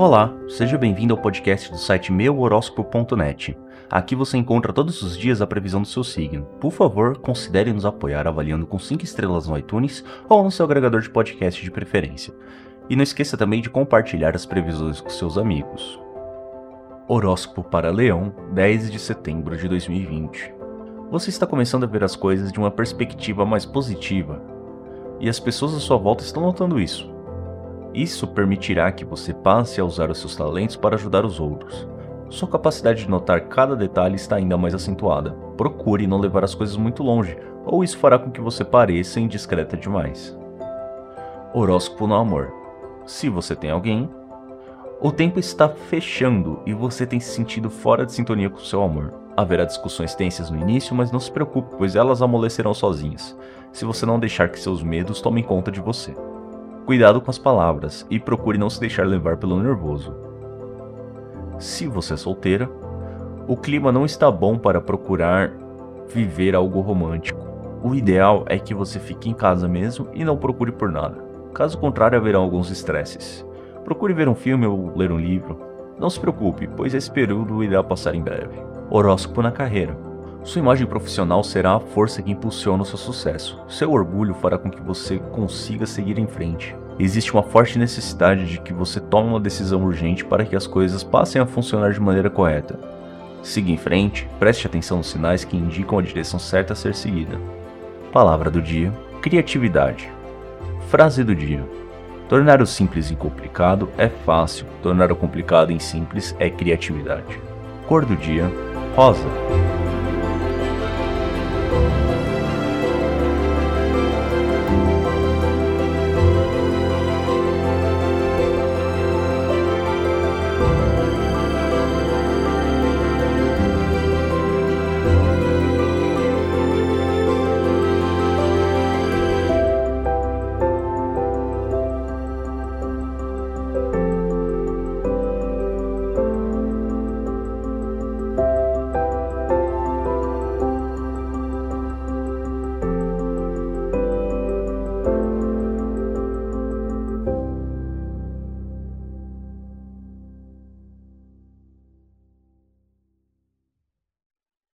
Olá, seja bem-vindo ao podcast do site meuhoróscopo.net. Aqui você encontra todos os dias a previsão do seu signo. Por favor, considere nos apoiar avaliando com 5 estrelas no iTunes ou no seu agregador de podcast de preferência. E não esqueça também de compartilhar as previsões com seus amigos. Horóscopo para Leão, 10 de setembro de 2020. Você está começando a ver as coisas de uma perspectiva mais positiva, e as pessoas à sua volta estão notando isso. Isso permitirá que você passe a usar os seus talentos para ajudar os outros. Sua capacidade de notar cada detalhe está ainda mais acentuada. Procure não levar as coisas muito longe, ou isso fará com que você pareça indiscreta demais. Horóscopo no amor. Se você tem alguém, o tempo está fechando e você tem se sentido fora de sintonia com seu amor. Haverá discussões tensas no início, mas não se preocupe, pois elas amolecerão sozinhas, se você não deixar que seus medos tomem conta de você. Cuidado com as palavras e procure não se deixar levar pelo nervoso. Se você é solteira, o clima não está bom para procurar viver algo romântico. O ideal é que você fique em casa mesmo e não procure por nada. Caso contrário, haverão alguns estresses. Procure ver um filme ou ler um livro. Não se preocupe, pois esse período irá passar em breve. Horóscopo na carreira. Sua imagem profissional será a força que impulsiona o seu sucesso. Seu orgulho fará com que você consiga seguir em frente. Existe uma forte necessidade de que você tome uma decisão urgente para que as coisas passem a funcionar de maneira correta. Siga em frente, preste atenção nos sinais que indicam a direção certa a ser seguida. Palavra do dia: criatividade. Frase do dia: Tornar o simples em complicado é fácil, tornar o complicado em simples é criatividade. Cor do dia: rosa. Thank you.